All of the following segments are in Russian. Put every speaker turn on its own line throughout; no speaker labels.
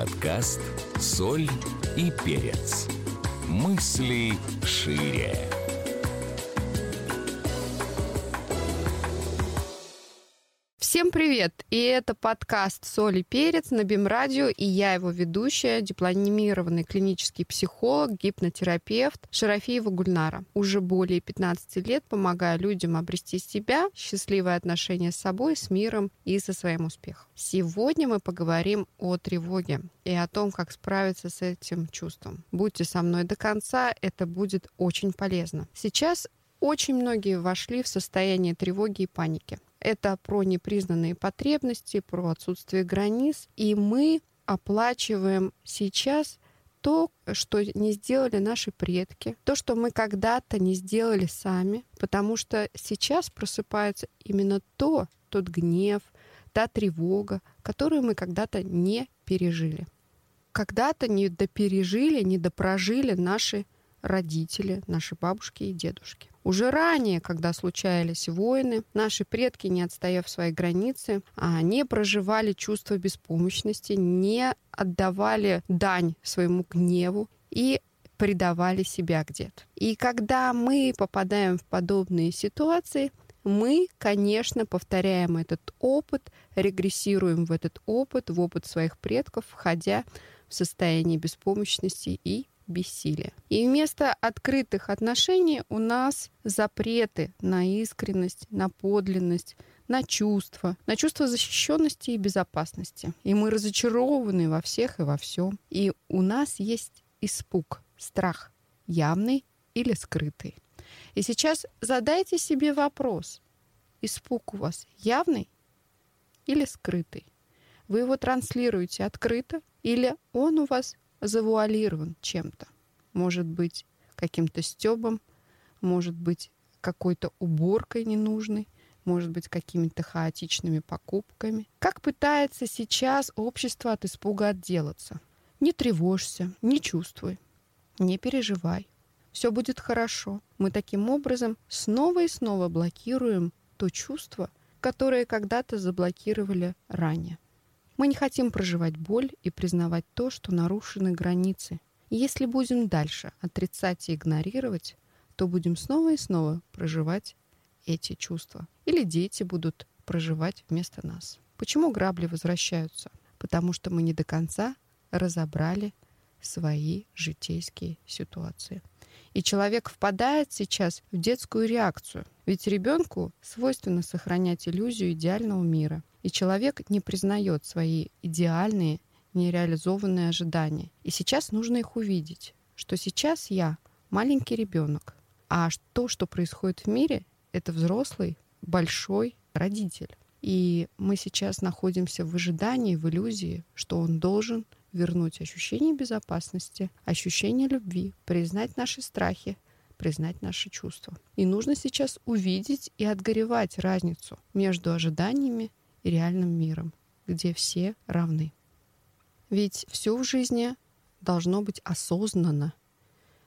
Подкаст «Соль и перец». Мысли шире.
Всем привет! И это подкаст «Соль и перец» на БИМ-радио, и я его ведущая, дипломированный клинический психолог, гипнотерапевт Шарафиева Гульнара. Уже более 15 лет помогаю людям обрести себя, счастливые отношения с собой, с миром и со своим успехом. Сегодня мы поговорим о тревоге и о том, как справиться с этим чувством. Будьте со мной до конца, это будет очень полезно. Сейчас очень многие вошли в состояние тревоги и паники. Это про непризнанные потребности, про отсутствие границ. И мы оплачиваем сейчас то, что не сделали наши предки, то, что мы когда-то не сделали сами, потому что сейчас просыпается именно то, тот гнев, та тревога, которую мы когда-то не пережили. Когда-то не допережили, не допрожили наши родители, наши бабушки и дедушки. Уже ранее, когда случались войны, наши предки, не отстояв свои границы, не проживали чувство беспомощности, не отдавали дань своему гневу и предавали себя где-то. И когда мы попадаем в подобные ситуации, мы, конечно, повторяем этот опыт, регрессируем в этот опыт, в опыт своих предков, входя в состояние беспомощности и бессилия. И вместо открытых отношений у нас запреты на искренность, на подлинность, на чувства, на чувство защищенности и безопасности. И мы разочарованы во всех и во всем. И у нас есть испуг, страх, явный или скрытый. И сейчас задайте себе вопрос. Испуг у вас явный или скрытый? Вы его транслируете открыто или он у вас завуалирован чем-то. Может быть, каким-то стебом, может быть, какой-то уборкой ненужной, может быть, какими-то хаотичными покупками. Как пытается сейчас общество от испуга отделаться? Не тревожься, не чувствуй, не переживай. Все будет хорошо. Мы таким образом снова и снова блокируем то чувство, которое когда-то заблокировали ранее. Мы не хотим проживать боль и признавать то, что нарушены границы. И если будем дальше отрицать и игнорировать, то будем снова и снова проживать эти чувства. Или дети будут проживать вместо нас. Почему грабли возвращаются? Потому что мы не до конца разобрали свои житейские ситуации. И человек впадает сейчас в детскую реакцию. Ведь ребенку свойственно сохранять иллюзию идеального мира. И человек не признает свои идеальные, нереализованные ожидания. И сейчас нужно их увидеть, что сейчас я маленький ребенок, а то, что происходит в мире, это взрослый, большой родитель. И мы сейчас находимся в ожидании, в иллюзии, что он должен вернуть ощущение безопасности, ощущение любви, признать наши страхи, признать наши чувства. И нужно сейчас увидеть и отгоревать разницу между ожиданиями и реальным миром, где все равны. Ведь все в жизни должно быть осознанно.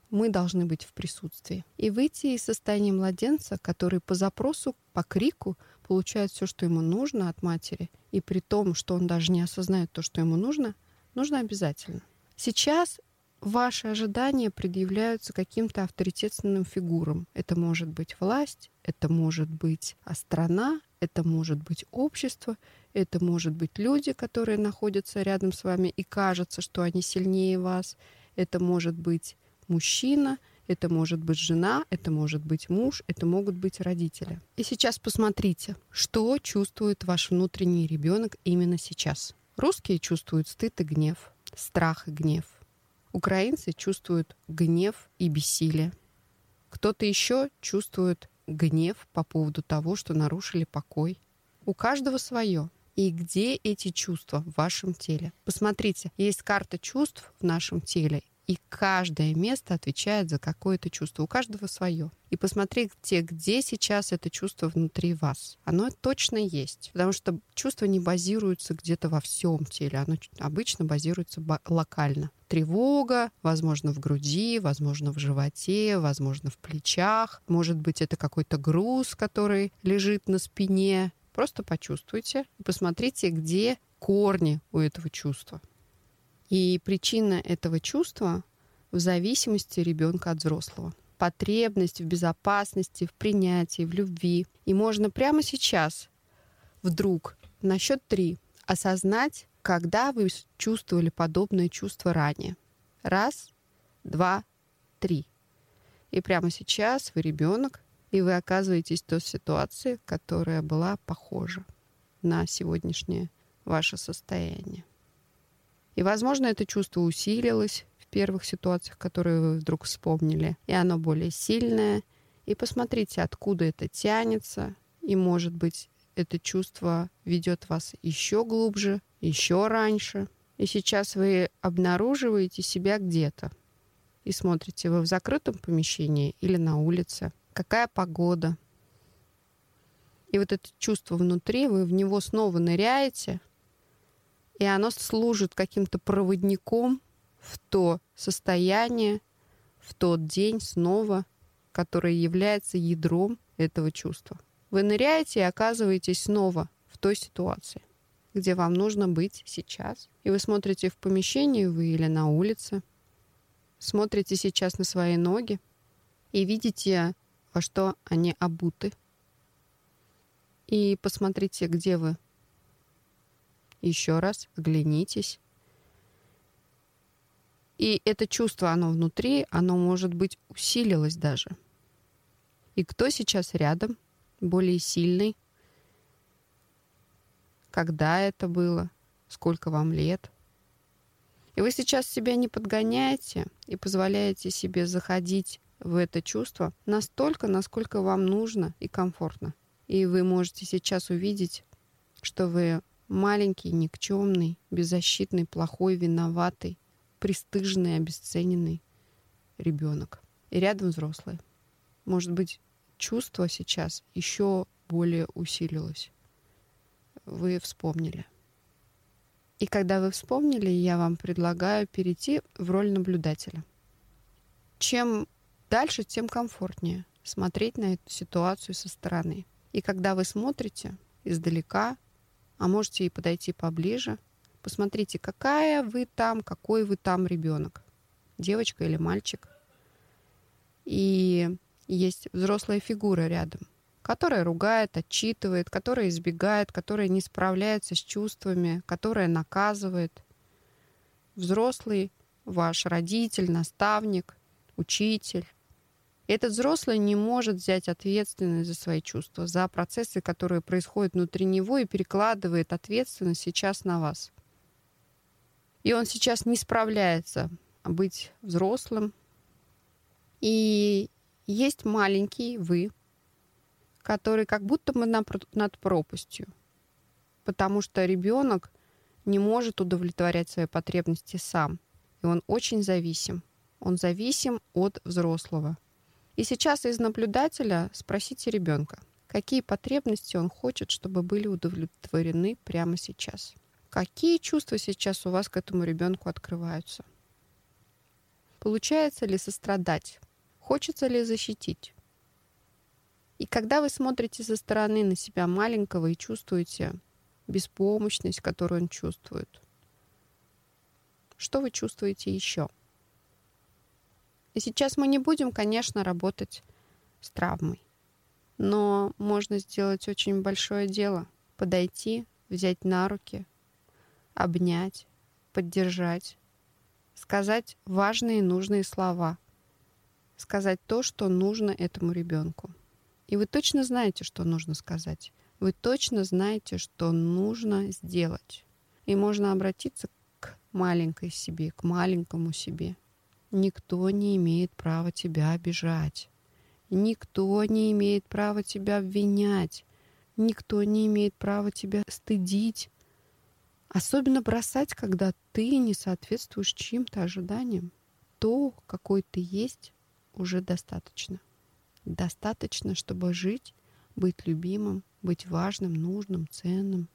Мы должны быть в присутствии. И выйти из состояния младенца, который по запросу, по крику получает все, что ему нужно от матери, и при том, что он даже не осознает то, что ему нужно, нужно обязательно. Сейчас ваши ожидания предъявляются каким-то авторитетным фигурам. Это может быть власть, это может быть страна, это может быть общество, это может быть люди, которые находятся рядом с вами и кажется, что они сильнее вас. Это может быть мужчина, это может быть жена, это может быть муж, это могут быть родители. И сейчас посмотрите, что чувствует ваш внутренний ребенок именно сейчас. Русские чувствуют стыд и гнев, страх и гнев. Украинцы чувствуют гнев и бессилие. Кто-то еще чувствует гнев по поводу того, что нарушили покой. У каждого свое. И где эти чувства в вашем теле? Посмотрите, есть карта чувств в нашем теле, и каждое место отвечает за какое-то чувство. У каждого свое. И посмотрите, где сейчас это чувство внутри вас. Оно точно есть. Потому что чувство не базируется где-то во всем теле. Оно обычно базируется локально. Тревога, возможно, в груди, возможно, в животе, возможно, в плечах. Может быть, это какой-то груз, который лежит на спине. Просто почувствуйте и посмотрите, где корни у этого чувства. И причина этого чувства в зависимости ребенка от взрослого. Потребность в безопасности, в принятии, в любви. И можно прямо сейчас вдруг на счет три осознать, когда вы чувствовали подобное чувство ранее. Раз, два, три. И прямо сейчас вы ребенок, и вы оказываетесь в той ситуации, которая была похожа на сегодняшнее ваше состояние. И, возможно, это чувство усилилось в первых ситуациях, которые вы вдруг вспомнили, и оно более сильное. И посмотрите, откуда это тянется, и, может быть, это чувство ведет вас еще глубже, еще раньше. И сейчас вы обнаруживаете себя где-то. И смотрите, вы в закрытом помещении или на улице. Какая погода. И вот это чувство внутри, вы в него снова ныряете, и оно служит каким-то проводником в то состояние, в тот день снова, которое является ядром этого чувства. Вы ныряете и оказываетесь снова в той ситуации, где вам нужно быть сейчас. И вы смотрите в помещении вы или на улице, смотрите сейчас на свои ноги и видите, во что они обуты. И посмотрите, где вы. Еще раз оглянитесь. И это чувство, оно внутри, оно, может быть, усилилось даже. И кто сейчас рядом, более сильный. Когда это было? Сколько вам лет? И вы сейчас себя не подгоняете и позволяете себе заходить в это чувство настолько, насколько вам нужно и комфортно. И вы можете сейчас увидеть, что вы маленький, никчемный, беззащитный, плохой, виноватый, пристыженный, обесцененный ребенок. И рядом взрослый. Может быть, чувство сейчас еще более усилилось. Вы вспомнили. И когда вы вспомнили, я вам предлагаю перейти в роль наблюдателя. Чем дальше, тем комфортнее смотреть на эту ситуацию со стороны. И когда вы смотрите издалека, а можете и подойти поближе, посмотрите, какая вы там, какой вы там ребенок, девочка или мальчик. И есть взрослая фигура рядом, которая ругает, отчитывает, которая избегает, которая не справляется с чувствами, которая наказывает. Взрослый ваш родитель, наставник, учитель. Этот взрослый не может взять ответственность за свои чувства, за процессы, которые происходят внутри него, и перекладывает ответственность сейчас на вас. И он сейчас не справляется быть взрослым. И есть маленький вы, который как будто бы над пропастью, потому что ребенок не может удовлетворять свои потребности сам, и он очень зависим. Он зависим от взрослого. И сейчас из наблюдателя спросите ребенка, какие потребности он хочет, чтобы были удовлетворены прямо сейчас. Какие чувства сейчас у вас к этому ребенку открываются? Получается ли сострадать? Хочется ли защитить? И когда вы смотрите со стороны на себя маленького и чувствуете беспомощность, которую он чувствует, что вы чувствуете еще? И сейчас мы не будем, конечно, работать с травмой, но можно сделать очень большое дело. Подойти, взять на руки, обнять, поддержать, сказать важные и нужные слова – сказать то, что нужно этому ребенку. И вы точно знаете, что нужно сказать. Вы точно знаете, что нужно сделать. И можно обратиться к маленькой себе, к маленькому себе. Никто не имеет права тебя обижать. Никто не имеет права тебя обвинять. Никто не имеет права тебя стыдить. Особенно бросать, когда ты не соответствуешь чьим-то ожиданиям. То, какой ты есть, уже достаточно. Достаточно, чтобы жить, быть любимым, быть важным, нужным, ценным.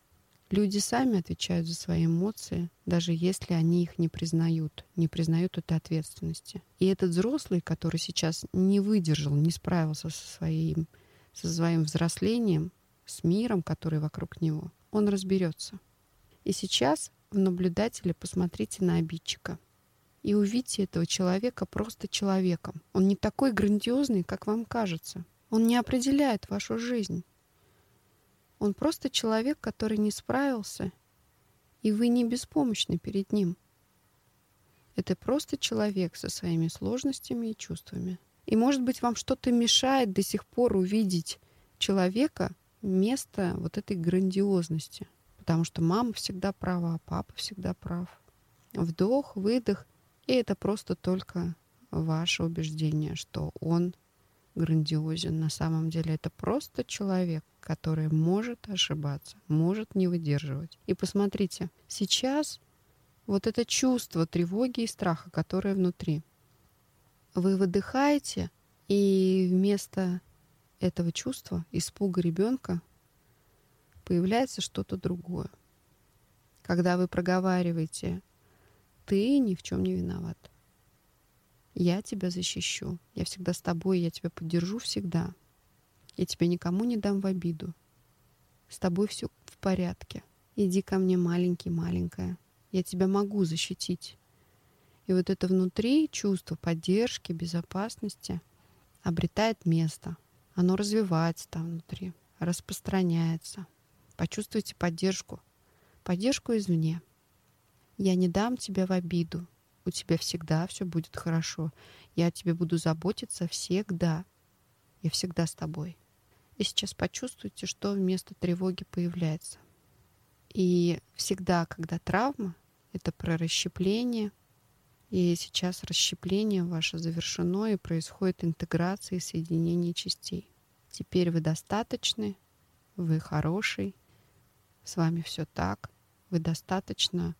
Люди сами отвечают за свои эмоции, даже если они их не признают, не признают этой ответственности. И этот взрослый, который сейчас не выдержал, не справился со своим, со своим взрослением, с миром, который вокруг него, он разберется. И сейчас в наблюдателя посмотрите на обидчика и увидите этого человека просто человеком. Он не такой грандиозный, как вам кажется. Он не определяет вашу жизнь. Он просто человек, который не справился, и вы не беспомощны перед ним. Это просто человек со своими сложностями и чувствами. И, может быть, вам что-то мешает до сих пор увидеть человека вместо вот этой грандиозности. Потому что мама всегда права, папа всегда прав. Вдох, выдох, и это просто только ваше убеждение, что он грандиозен. На самом деле это просто человек, который может ошибаться, может не выдерживать. И посмотрите, сейчас вот это чувство тревоги и страха, которое внутри, вы выдыхаете, и вместо этого чувства, испуга ребенка, появляется что-то другое. Когда вы проговариваете «ты ни в чем не виноват», я тебя защищу. Я всегда с тобой, я тебя поддержу всегда. Я тебя никому не дам в обиду. С тобой все в порядке. Иди ко мне, маленький, маленькая. Я тебя могу защитить. И вот это внутри чувство поддержки, безопасности обретает место. Оно развивается там внутри, распространяется. Почувствуйте поддержку. Поддержку извне. Я не дам тебя в обиду у тебя всегда все будет хорошо. Я о тебе буду заботиться всегда. Я всегда с тобой. И сейчас почувствуйте, что вместо тревоги появляется. И всегда, когда травма, это про расщепление. И сейчас расщепление ваше завершено, и происходит интеграция и соединение частей. Теперь вы достаточны, вы хороший, с вами все так, вы достаточно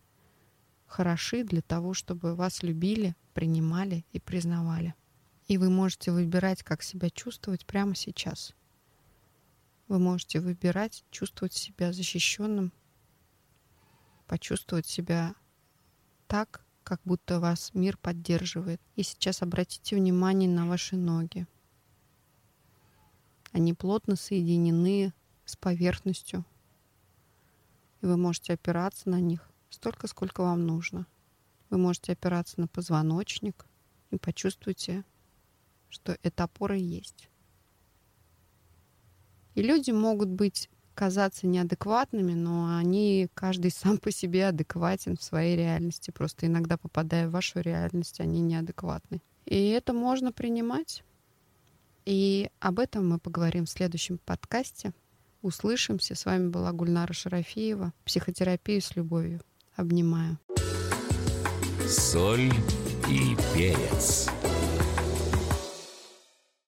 хороши для того, чтобы вас любили, принимали и признавали. И вы можете выбирать, как себя чувствовать прямо сейчас. Вы можете выбирать, чувствовать себя защищенным, почувствовать себя так, как будто вас мир поддерживает. И сейчас обратите внимание на ваши ноги. Они плотно соединены с поверхностью. И вы можете опираться на них столько, сколько вам нужно. Вы можете опираться на позвоночник и почувствуйте, что эта опора есть. И люди могут быть казаться неадекватными, но они каждый сам по себе адекватен в своей реальности. Просто иногда попадая в вашу реальность, они неадекватны. И это можно принимать. И об этом мы поговорим в следующем подкасте. Услышимся. С вами была Гульнара Шарафиева. Психотерапия с любовью. Обнимаю.
Соль и перец.